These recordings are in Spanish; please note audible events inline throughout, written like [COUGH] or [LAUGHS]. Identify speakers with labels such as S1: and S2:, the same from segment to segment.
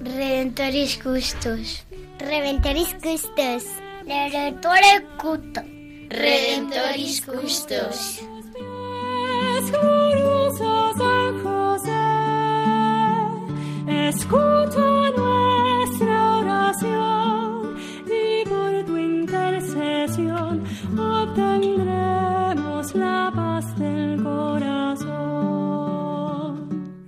S1: Redentoris Custos.
S2: Redentoris Custos.
S1: Redentore Cuto.
S3: Redentoris Custos.
S4: glorioso San José, escucha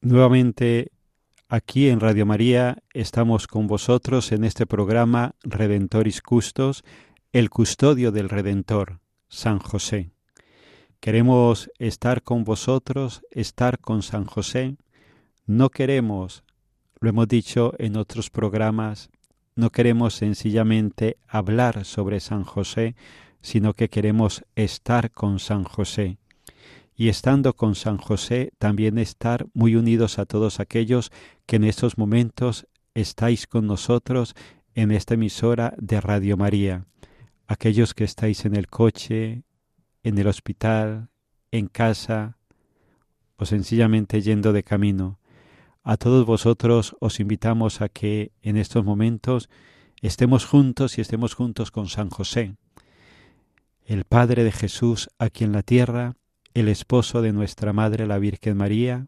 S5: Nuevamente aquí en Radio María estamos con vosotros en este programa Redentoris Custos, el custodio del Redentor, San José. Queremos estar con vosotros, estar con San José. No queremos, lo hemos dicho en otros programas, no queremos sencillamente hablar sobre San José, sino que queremos estar con San José y estando con San José también estar muy unidos a todos aquellos que en estos momentos estáis con nosotros en esta emisora de Radio María, aquellos que estáis en el coche, en el hospital, en casa o sencillamente yendo de camino. A todos vosotros os invitamos a que en estos momentos estemos juntos y estemos juntos con San José, el Padre de Jesús aquí en la tierra, el esposo de nuestra Madre la Virgen María,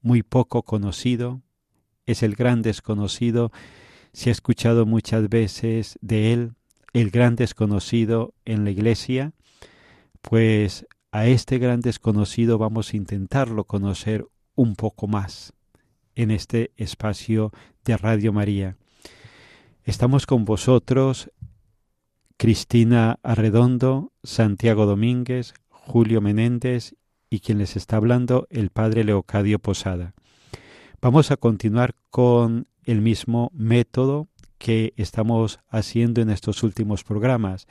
S5: muy poco conocido, es el gran desconocido, se ha escuchado muchas veces de él, el gran desconocido en la iglesia, pues a este gran desconocido vamos a intentarlo conocer un poco más en este espacio de Radio María. Estamos con vosotros, Cristina Arredondo, Santiago Domínguez, Julio Menéndez y quien les está hablando, el padre Leocadio Posada. Vamos a continuar con el mismo método que estamos haciendo en estos últimos programas.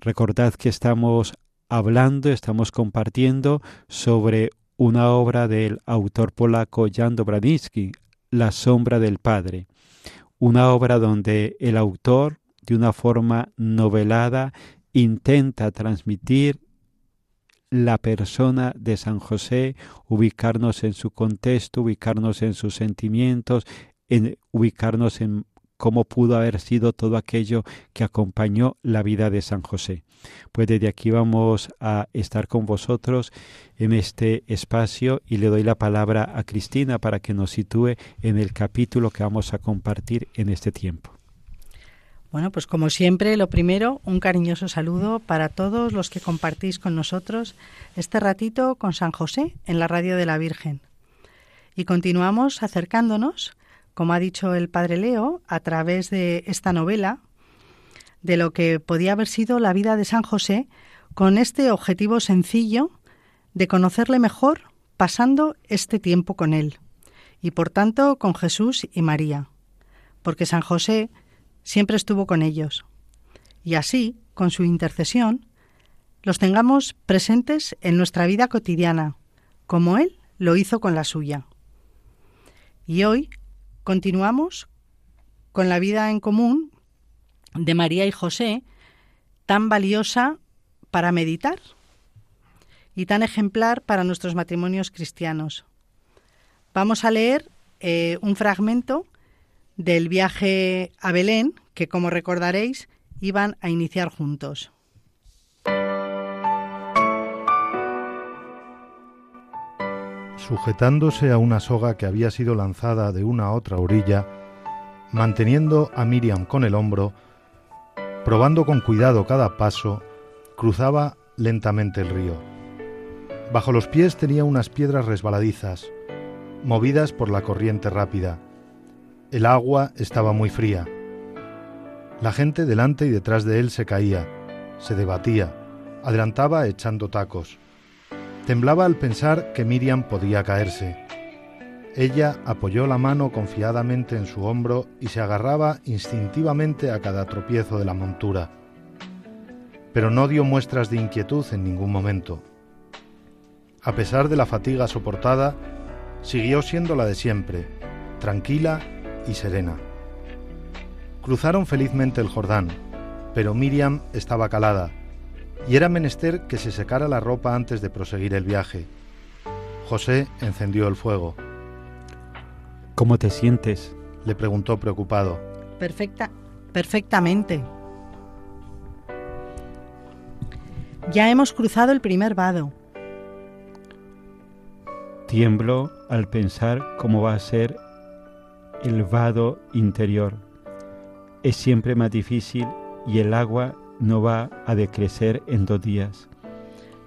S5: Recordad que estamos hablando, estamos compartiendo sobre una obra del autor polaco Jan Dobradinsky, La sombra del Padre, una obra donde el autor, de una forma novelada, intenta transmitir la persona de San José, ubicarnos en su contexto, ubicarnos en sus sentimientos, en ubicarnos en cómo pudo haber sido todo aquello que acompañó la vida de San José. Pues desde aquí vamos a estar con vosotros en este espacio y le doy la palabra a Cristina para que nos sitúe en el capítulo que vamos a compartir en este tiempo.
S6: Bueno, pues como siempre, lo primero, un cariñoso saludo para todos los que compartís con nosotros este ratito con San José en la radio de la Virgen. Y continuamos acercándonos, como ha dicho el Padre Leo, a través de esta novela, de lo que podía haber sido la vida de San José, con este objetivo sencillo de conocerle mejor pasando este tiempo con él, y por tanto con Jesús y María, porque San José siempre estuvo con ellos. Y así, con su intercesión, los tengamos presentes en nuestra vida cotidiana, como Él lo hizo con la suya. Y hoy continuamos con la vida en común de María y José, tan valiosa para meditar. y tan ejemplar para nuestros matrimonios cristianos. Vamos a leer eh, un fragmento del viaje a Belén, que como recordaréis iban a iniciar juntos.
S7: Sujetándose a una soga que había sido lanzada de una a otra orilla, manteniendo a Miriam con el hombro, probando con cuidado cada paso, cruzaba lentamente el río. Bajo los pies tenía unas piedras resbaladizas, movidas por la corriente rápida. El agua estaba muy fría. La gente delante y detrás de él se caía, se debatía, adelantaba echando tacos. Temblaba al pensar que Miriam podía caerse. Ella apoyó la mano confiadamente en su hombro y se agarraba instintivamente a cada tropiezo de la montura. Pero no dio muestras de inquietud en ningún momento. A pesar de la fatiga soportada, siguió siendo la de siempre, tranquila y serena. Cruzaron felizmente el Jordán, pero Miriam estaba calada, y era menester que se secara la ropa antes de proseguir el viaje. José encendió el fuego.
S5: ¿Cómo te sientes?
S7: le preguntó preocupado.
S6: Perfecta, perfectamente. Ya hemos cruzado el primer vado.
S5: Tiemblo al pensar cómo va a ser el vado interior. Es siempre más difícil y el agua no va a decrecer en dos días.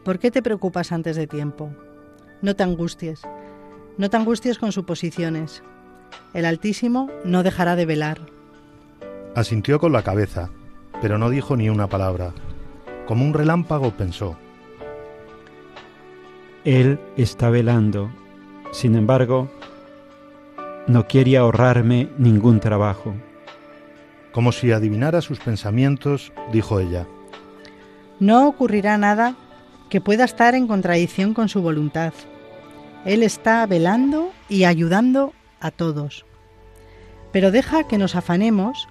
S6: ¿Por qué te preocupas antes de tiempo? No te angusties. No te angusties con suposiciones. El Altísimo no dejará de velar.
S7: Asintió con la cabeza, pero no dijo ni una palabra. Como un relámpago pensó.
S5: Él está velando. Sin embargo, no quiere ahorrarme ningún trabajo.
S7: Como si adivinara sus pensamientos, dijo ella.
S6: No ocurrirá nada que pueda estar en contradicción con su voluntad. Él está velando y ayudando a todos. Pero deja que nos afanemos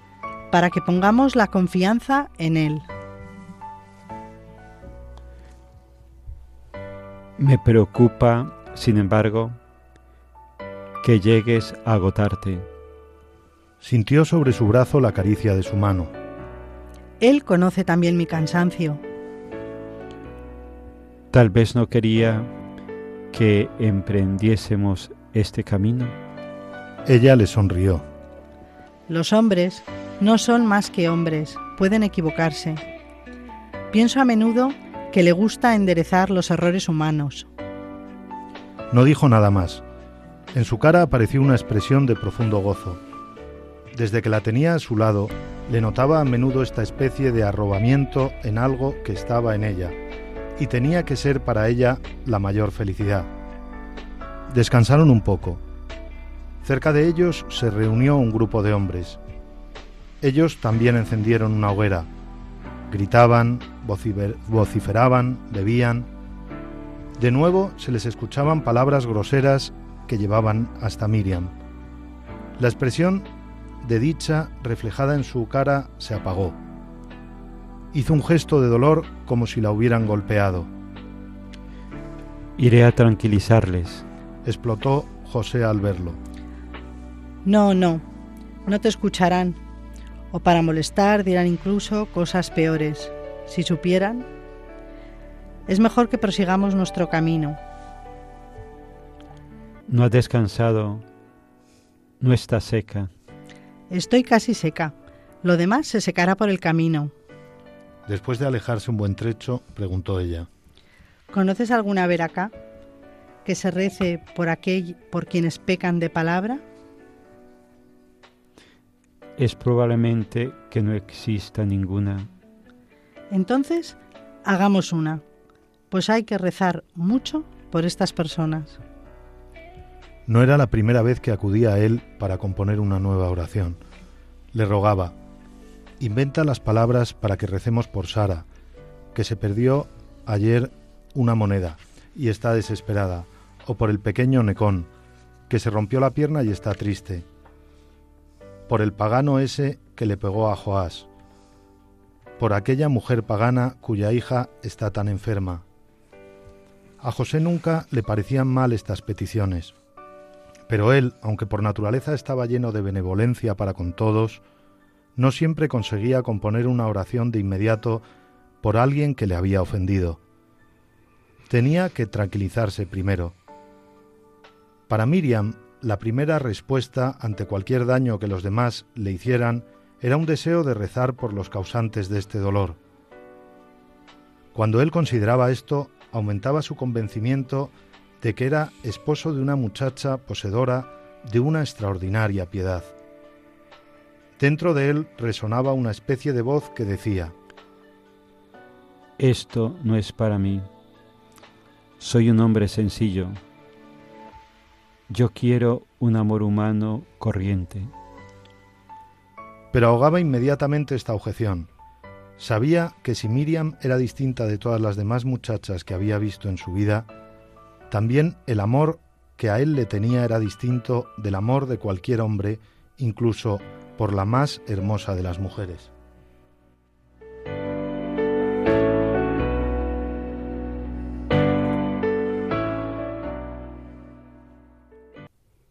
S6: para que pongamos la confianza en Él.
S5: Me preocupa, sin embargo, que llegues a agotarte.
S7: Sintió sobre su brazo la caricia de su mano.
S6: Él conoce también mi cansancio.
S5: Tal vez no quería que emprendiésemos este camino.
S7: Ella le sonrió.
S6: Los hombres no son más que hombres, pueden equivocarse. Pienso a menudo que le gusta enderezar los errores humanos.
S7: No dijo nada más. En su cara apareció una expresión de profundo gozo. Desde que la tenía a su lado, le notaba a menudo esta especie de arrobamiento en algo que estaba en ella, y tenía que ser para ella la mayor felicidad. Descansaron un poco. Cerca de ellos se reunió un grupo de hombres. Ellos también encendieron una hoguera. Gritaban, vociferaban, bebían. De nuevo se les escuchaban palabras groseras que llevaban hasta Miriam. La expresión de dicha reflejada en su cara se apagó. Hizo un gesto de dolor como si la hubieran golpeado.
S5: Iré a tranquilizarles.
S7: Explotó José al verlo.
S6: No, no, no te escucharán. O para molestar dirán incluso cosas peores. Si supieran, es mejor que prosigamos nuestro camino.
S5: No has descansado, no está seca.
S6: Estoy casi seca. Lo demás se secará por el camino.
S7: Después de alejarse un buen trecho, preguntó ella.
S6: ¿Conoces alguna veraca que se rece por aquel por quienes pecan de palabra?
S5: Es probablemente que no exista ninguna.
S6: Entonces, hagamos una, pues hay que rezar mucho por estas personas.
S7: No era la primera vez que acudía a él para componer una nueva oración. Le rogaba, inventa las palabras para que recemos por Sara, que se perdió ayer una moneda y está desesperada, o por el pequeño Necón, que se rompió la pierna y está triste, por el pagano ese que le pegó a Joás, por aquella mujer pagana cuya hija está tan enferma. A José nunca le parecían mal estas peticiones, pero él, aunque por naturaleza estaba lleno de benevolencia para con todos, no siempre conseguía componer una oración de inmediato por alguien que le había ofendido. Tenía que tranquilizarse primero. Para Miriam, la primera respuesta ante cualquier daño que los demás le hicieran era un deseo de rezar por los causantes de este dolor. Cuando él consideraba esto, aumentaba su convencimiento de que era esposo de una muchacha poseedora de una extraordinaria piedad. Dentro de él resonaba una especie de voz que decía,
S5: Esto no es para mí. Soy un hombre sencillo. Yo quiero un amor humano corriente.
S7: Pero ahogaba inmediatamente esta objeción. Sabía que si Miriam era distinta de todas las demás muchachas que había visto en su vida, también el amor que a él le tenía era distinto del amor de cualquier hombre, incluso por la más hermosa de las mujeres.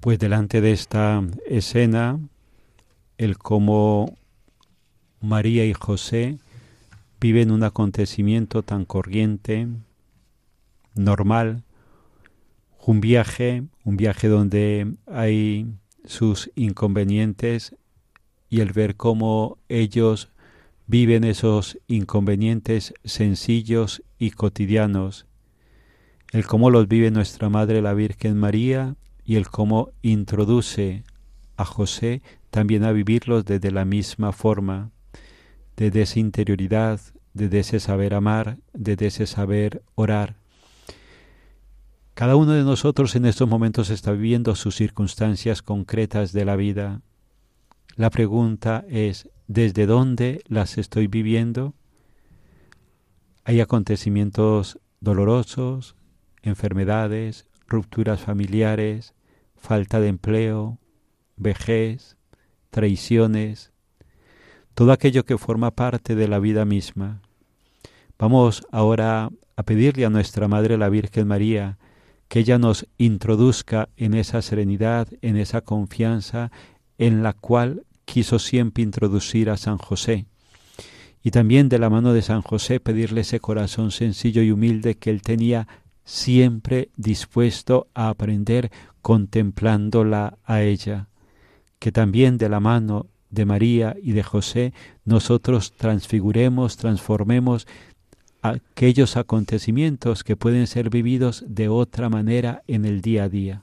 S5: Pues delante de esta escena, el cómo María y José viven un acontecimiento tan corriente, normal, un viaje, un viaje donde hay sus inconvenientes y el ver cómo ellos viven esos inconvenientes sencillos y cotidianos, el cómo los vive nuestra Madre la Virgen María y el cómo introduce a José también a vivirlos desde la misma forma, desde esa interioridad, desde ese saber amar, desde ese saber orar. Cada uno de nosotros en estos momentos está viviendo sus circunstancias concretas de la vida. La pregunta es, ¿desde dónde las estoy viviendo? Hay acontecimientos dolorosos, enfermedades, rupturas familiares, falta de empleo, vejez, traiciones, todo aquello que forma parte de la vida misma. Vamos ahora a pedirle a nuestra Madre la Virgen María que ella nos introduzca en esa serenidad, en esa confianza en la cual quiso siempre introducir a San José. Y también de la mano de San José pedirle ese corazón sencillo y humilde que él tenía siempre dispuesto a aprender contemplándola a ella, que también de la mano de María y de José nosotros transfiguremos, transformemos aquellos acontecimientos que pueden ser vividos de otra manera en el día a día.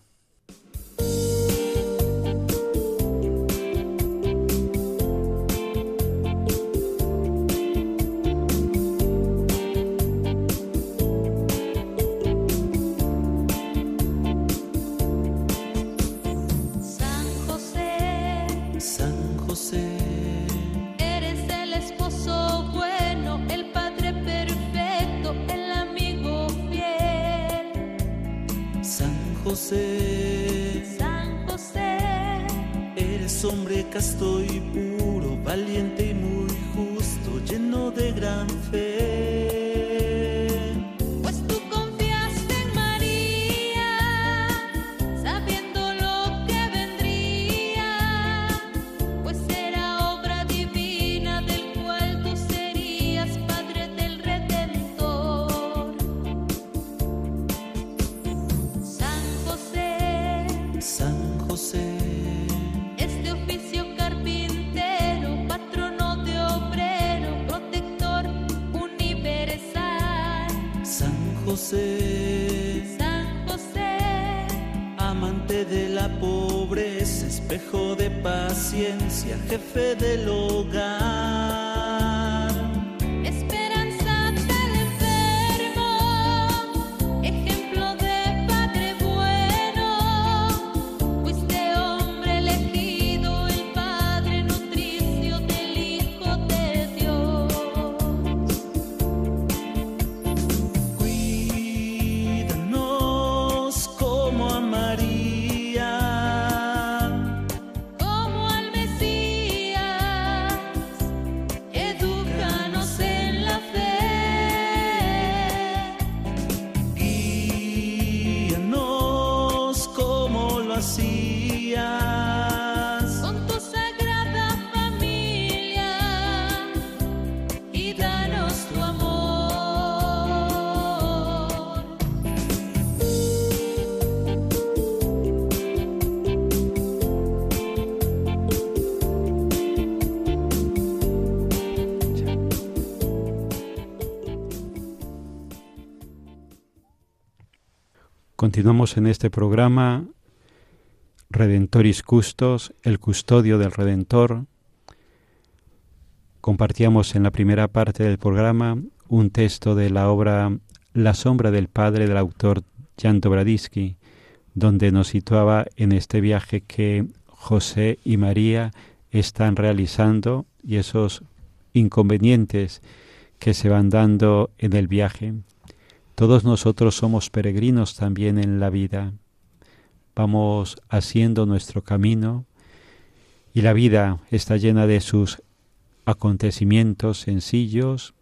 S8: José. San José. Eres
S3: hombre casto y puro, valiente y muy justo, lleno de gran fe. Jefe del hogar.
S5: Continuamos en este programa Redentoris Custos, el custodio del Redentor. Compartíamos en la primera parte del programa un texto de la obra La sombra del Padre del autor Jan Dobradisky, donde nos situaba en este viaje que José y María están realizando y esos inconvenientes que se van dando en el viaje. Todos nosotros somos peregrinos también en la vida. Vamos haciendo nuestro camino y la vida está llena de sus acontecimientos sencillos,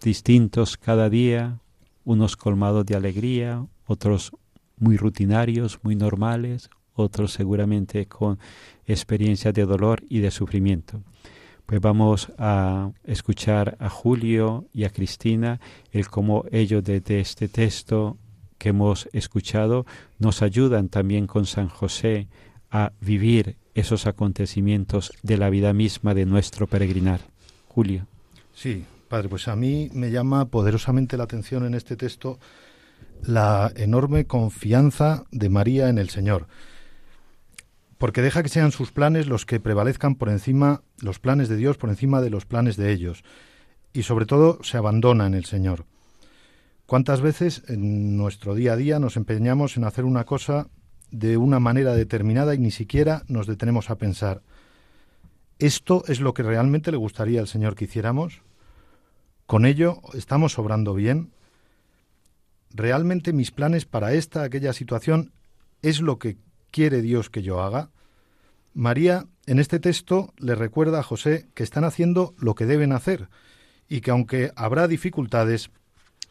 S5: distintos cada día, unos colmados de alegría, otros muy rutinarios, muy normales, otros seguramente con experiencias de dolor y de sufrimiento. Pues vamos a escuchar a Julio y a Cristina el cómo ellos desde este texto que hemos escuchado nos ayudan también con San José a vivir esos acontecimientos de la vida misma de nuestro peregrinar. Julio.
S7: Sí, padre, pues a mí me llama poderosamente la atención en este texto la enorme confianza de María en el Señor porque deja que sean sus planes los que prevalezcan por encima, los planes de Dios por encima de los planes de ellos, y sobre todo se abandona en el Señor. ¿Cuántas veces en nuestro día a día nos empeñamos en hacer una cosa de una manera determinada y ni siquiera nos detenemos a pensar, ¿esto es lo que realmente le gustaría al Señor que hiciéramos? ¿Con ello estamos obrando bien? ¿Realmente mis planes para esta, aquella situación es lo que quiere Dios que yo haga? María en este texto le recuerda a José que están haciendo lo que deben hacer y que aunque habrá dificultades,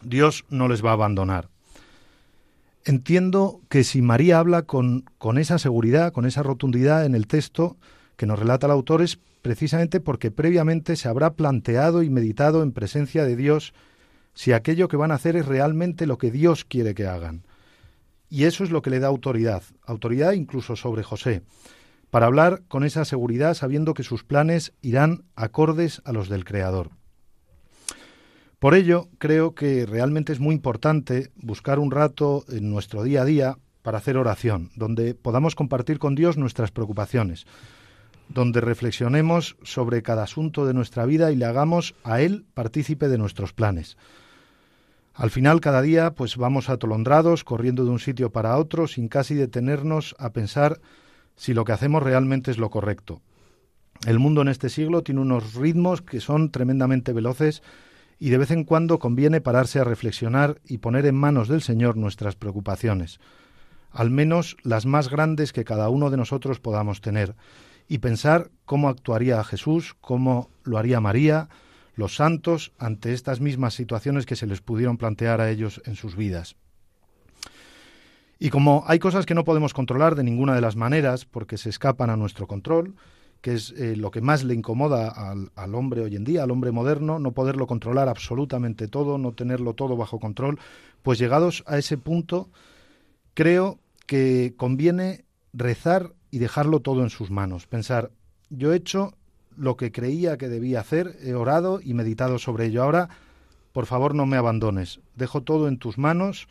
S7: Dios no les va a abandonar. Entiendo que si María habla con, con esa seguridad, con esa rotundidad en el texto que nos relata el autor es precisamente porque previamente se habrá planteado y meditado en presencia de Dios si aquello que van a hacer es realmente lo que Dios quiere que hagan. Y eso es lo que le da autoridad, autoridad incluso sobre José, para hablar con esa seguridad sabiendo que sus planes irán acordes a los del Creador. Por ello, creo que realmente es muy importante buscar un rato en nuestro día a día para hacer oración, donde podamos compartir con Dios nuestras preocupaciones, donde reflexionemos sobre cada asunto de nuestra vida y le hagamos a Él partícipe de nuestros planes. Al final, cada día, pues vamos atolondrados, corriendo de un sitio para otro, sin casi detenernos a pensar si lo que hacemos realmente es lo correcto. El mundo en este siglo tiene unos ritmos que son tremendamente veloces y de vez en cuando conviene pararse a reflexionar y poner en manos del Señor nuestras preocupaciones, al menos las más grandes que cada uno de nosotros podamos tener, y pensar cómo actuaría Jesús, cómo lo haría María, los santos ante estas mismas situaciones que se les pudieron plantear a ellos en sus vidas. Y como hay cosas que no podemos controlar de ninguna de las maneras porque se escapan a nuestro control, que es eh, lo que más le incomoda al, al, hombre hoy en día, al hombre moderno, no poderlo controlar absolutamente todo, no tenerlo todo bajo control, pues llegados a ese punto, creo que conviene rezar y dejarlo todo en sus manos, pensar, yo he hecho lo que creía que debía hacer, he orado y meditado sobre ello. Ahora, por favor, no me abandones. Dejo todo en tus manos.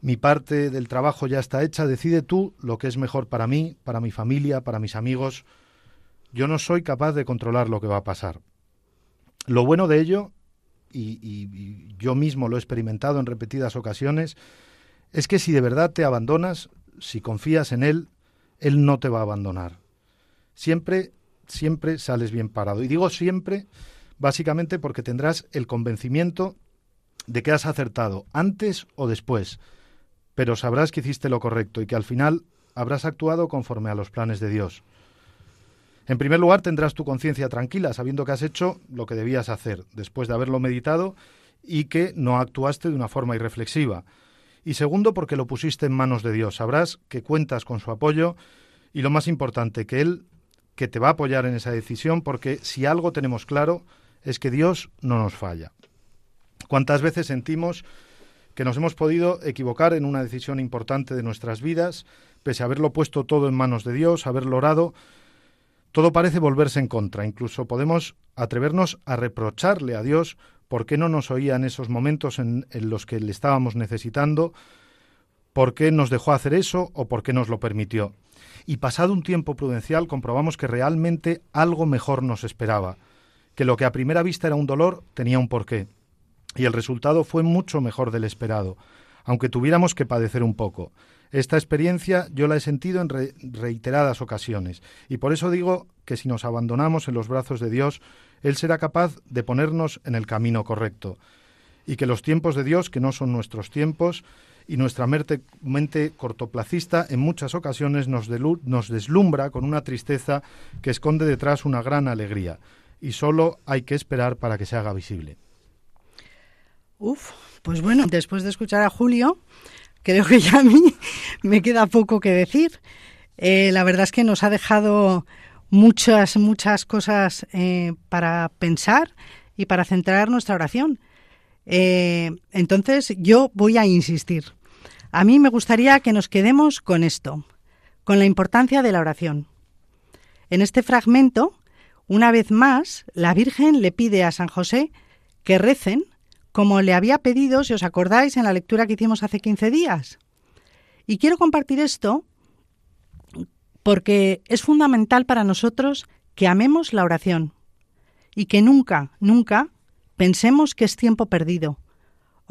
S7: Mi parte del trabajo ya está hecha. Decide tú lo que es mejor para mí, para mi familia, para mis amigos. Yo no soy capaz de controlar lo que va a pasar. Lo bueno de ello, y, y, y yo mismo lo he experimentado en repetidas ocasiones, es que si de verdad te abandonas, si confías en Él, Él no te va a abandonar. Siempre siempre sales bien parado. Y digo siempre, básicamente porque tendrás el convencimiento de que has acertado antes o después, pero sabrás que hiciste lo correcto y que al final habrás actuado conforme a los planes de Dios. En primer lugar, tendrás tu conciencia tranquila, sabiendo que has hecho lo que debías hacer, después de haberlo meditado y que no actuaste de una forma irreflexiva. Y segundo, porque lo pusiste en manos de Dios. Sabrás que cuentas con su apoyo y lo más importante, que Él que te va a apoyar en esa decisión, porque si algo tenemos claro es que Dios no nos falla. ¿Cuántas veces sentimos que nos hemos podido equivocar en una decisión importante de nuestras vidas, pese a haberlo puesto todo en manos de Dios, haberlo orado, todo parece volverse en contra. Incluso podemos atrevernos a reprocharle a Dios por qué no nos oía en esos momentos en, en, los que le estábamos necesitando, por qué nos dejó hacer eso o por qué nos lo permitió. Y pasado un tiempo prudencial comprobamos que realmente algo mejor nos esperaba, que lo que a primera vista era un dolor tenía un porqué. Y el resultado fue mucho mejor del esperado, aunque tuviéramos que padecer un poco. Esta experiencia yo la he sentido en re reiteradas ocasiones, y por eso digo que si nos abandonamos en los brazos de Dios, Él será capaz de ponernos en el camino correcto, y que los tiempos de Dios, que no son nuestros tiempos, y nuestra mente, cortoplacista en muchas ocasiones nos, nos deslumbra con una tristeza que esconde detrás una gran alegría, y solo hay que esperar para que se haga visible.
S6: Uf, pues bueno, después de escuchar a Julio, creo que ya a mí [LAUGHS] me queda poco que decir. Eh, la verdad es que nos ha dejado muchas, muchas cosas eh, para pensar y para centrar nuestra oración. Eh, entonces, yo voy a insistir. A mí me gustaría que nos quedemos con esto, con la importancia de la oración. En este fragmento, una vez más, la Virgen le pide a San José que recen como le había pedido, si os acordáis, en la lectura que hicimos hace 15 días. Y quiero compartir esto porque es fundamental para nosotros que amemos la oración y que nunca, nunca pensemos que es tiempo perdido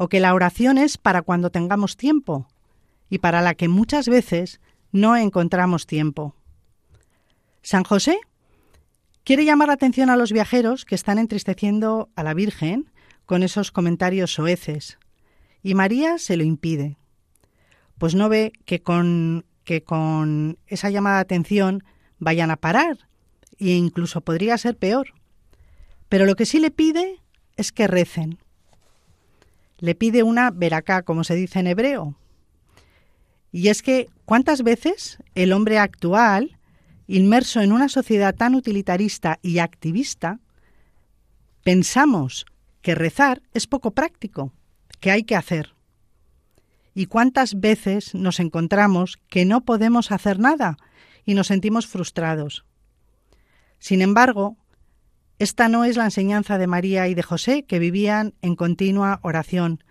S6: o que la oración es para cuando tengamos tiempo y para la que muchas veces no encontramos tiempo. San José quiere llamar la atención a los viajeros que están entristeciendo a la Virgen con esos comentarios soeces, y María se lo impide, pues no ve que con, que con esa llamada de atención vayan a parar, e incluso podría ser peor. Pero lo que sí le pide es que recen. Le pide una veracá, como se dice en hebreo. Y es que, ¿cuántas veces el hombre actual, inmerso en una sociedad tan utilitarista y activista, pensamos que rezar es poco práctico, que hay que hacer. ¿Y cuántas veces nos encontramos que no podemos hacer nada y nos sentimos frustrados? Sin embargo, esta no es la enseñanza de María y de José, que vivían en continua oración.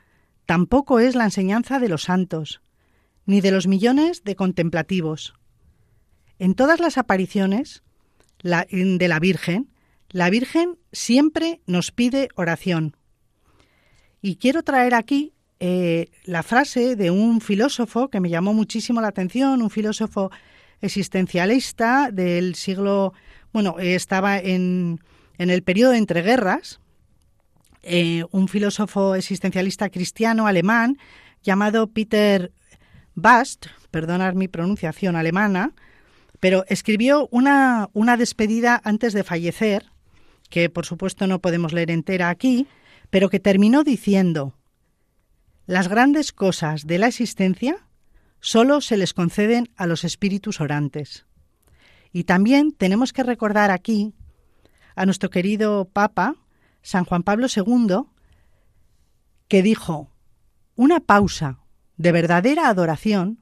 S6: Tampoco es la enseñanza de los santos, ni de los millones de contemplativos. En todas las apariciones de la Virgen, la Virgen siempre nos pide oración. Y quiero traer aquí eh, la frase de un filósofo que me llamó muchísimo la atención, un filósofo existencialista del siglo, bueno, estaba en, en, el periodo de entreguerras, eh, un filósofo existencialista cristiano alemán llamado Peter Bast, perdonad mi pronunciación alemana, pero escribió una, una despedida antes de fallecer que por supuesto no podemos leer entera aquí, pero que terminó diciendo, las grandes cosas de la existencia solo se les conceden a los espíritus orantes. Y también tenemos que recordar aquí a nuestro querido Papa, San Juan Pablo II, que dijo, una pausa de verdadera adoración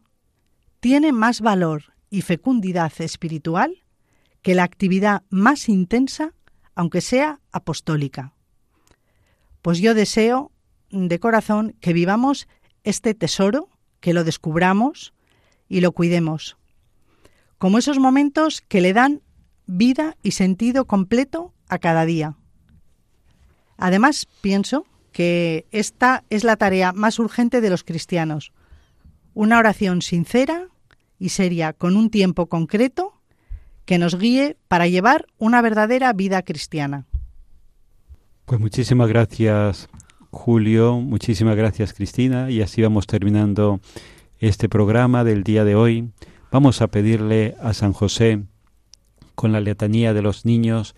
S6: tiene más valor y fecundidad espiritual que la actividad más intensa aunque sea apostólica. Pues yo deseo de corazón que vivamos este tesoro, que lo descubramos y lo cuidemos, como esos momentos que le dan vida y sentido completo a cada día. Además, pienso que esta es la tarea más urgente de los cristianos, una oración sincera y seria con un tiempo concreto que nos guíe para llevar una verdadera vida cristiana.
S5: Pues muchísimas gracias Julio, muchísimas gracias Cristina y así vamos terminando este programa del día de hoy. Vamos a pedirle a San José con la letanía de los niños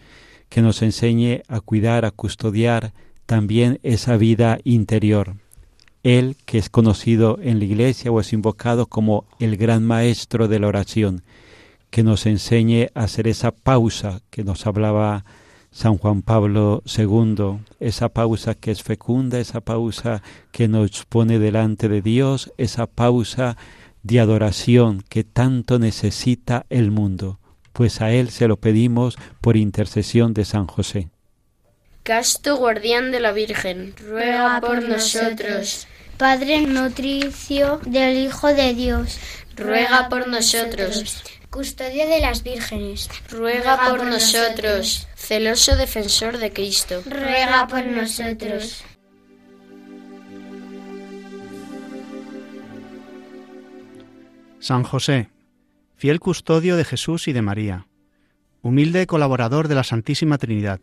S5: que nos enseñe a cuidar, a custodiar también esa vida interior. Él que es conocido en la iglesia o es invocado como el gran maestro de la oración, que nos enseñe a hacer esa pausa que nos hablaba San Juan Pablo II, esa pausa que es fecunda, esa pausa que nos pone delante de Dios, esa pausa de adoración que tanto necesita el mundo, pues a Él se lo pedimos por intercesión de San José.
S9: Casto guardián de la Virgen, ruega por nosotros.
S2: Padre nutricio del Hijo de Dios,
S9: ruega por nosotros.
S2: Custodio de las vírgenes,
S9: ruega por nosotros. Celoso defensor de Cristo,
S2: ruega por nosotros.
S10: San José, fiel custodio de Jesús y de María, humilde colaborador de la Santísima Trinidad,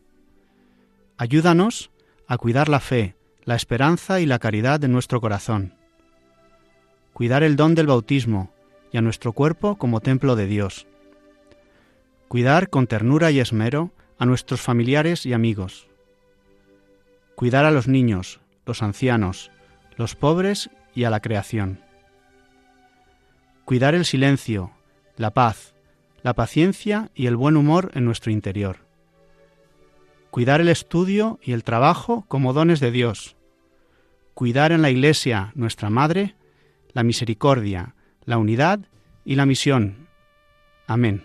S10: ayúdanos a cuidar la fe, la esperanza y la caridad de nuestro corazón, cuidar el don del bautismo y a nuestro cuerpo como templo de Dios, cuidar con ternura y esmero a nuestros familiares y amigos, cuidar a los niños, los ancianos, los pobres y a la creación. Cuidar el silencio, la paz, la paciencia y el buen humor en nuestro interior. Cuidar el estudio y el trabajo como dones de Dios. Cuidar en la Iglesia, nuestra Madre, la misericordia, la unidad y la misión. Amén.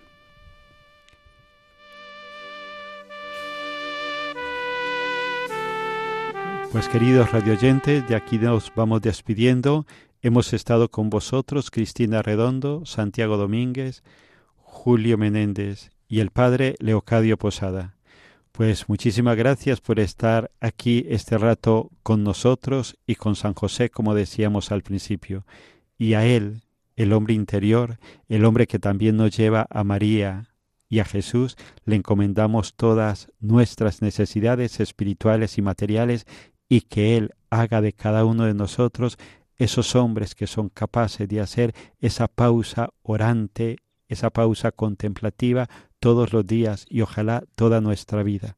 S5: Pues queridos radioyentes, de aquí nos vamos despidiendo Hemos estado con vosotros Cristina Redondo, Santiago Domínguez, Julio Menéndez y el padre Leocadio Posada. Pues muchísimas gracias por estar aquí este rato con nosotros y con San José, como decíamos al principio, y a él, el hombre interior, el hombre que también nos lleva a María y a Jesús, le encomendamos todas nuestras necesidades espirituales y materiales y que Él haga de cada uno de nosotros esos hombres que son capaces de hacer esa pausa orante, esa pausa contemplativa todos los días y ojalá toda nuestra vida.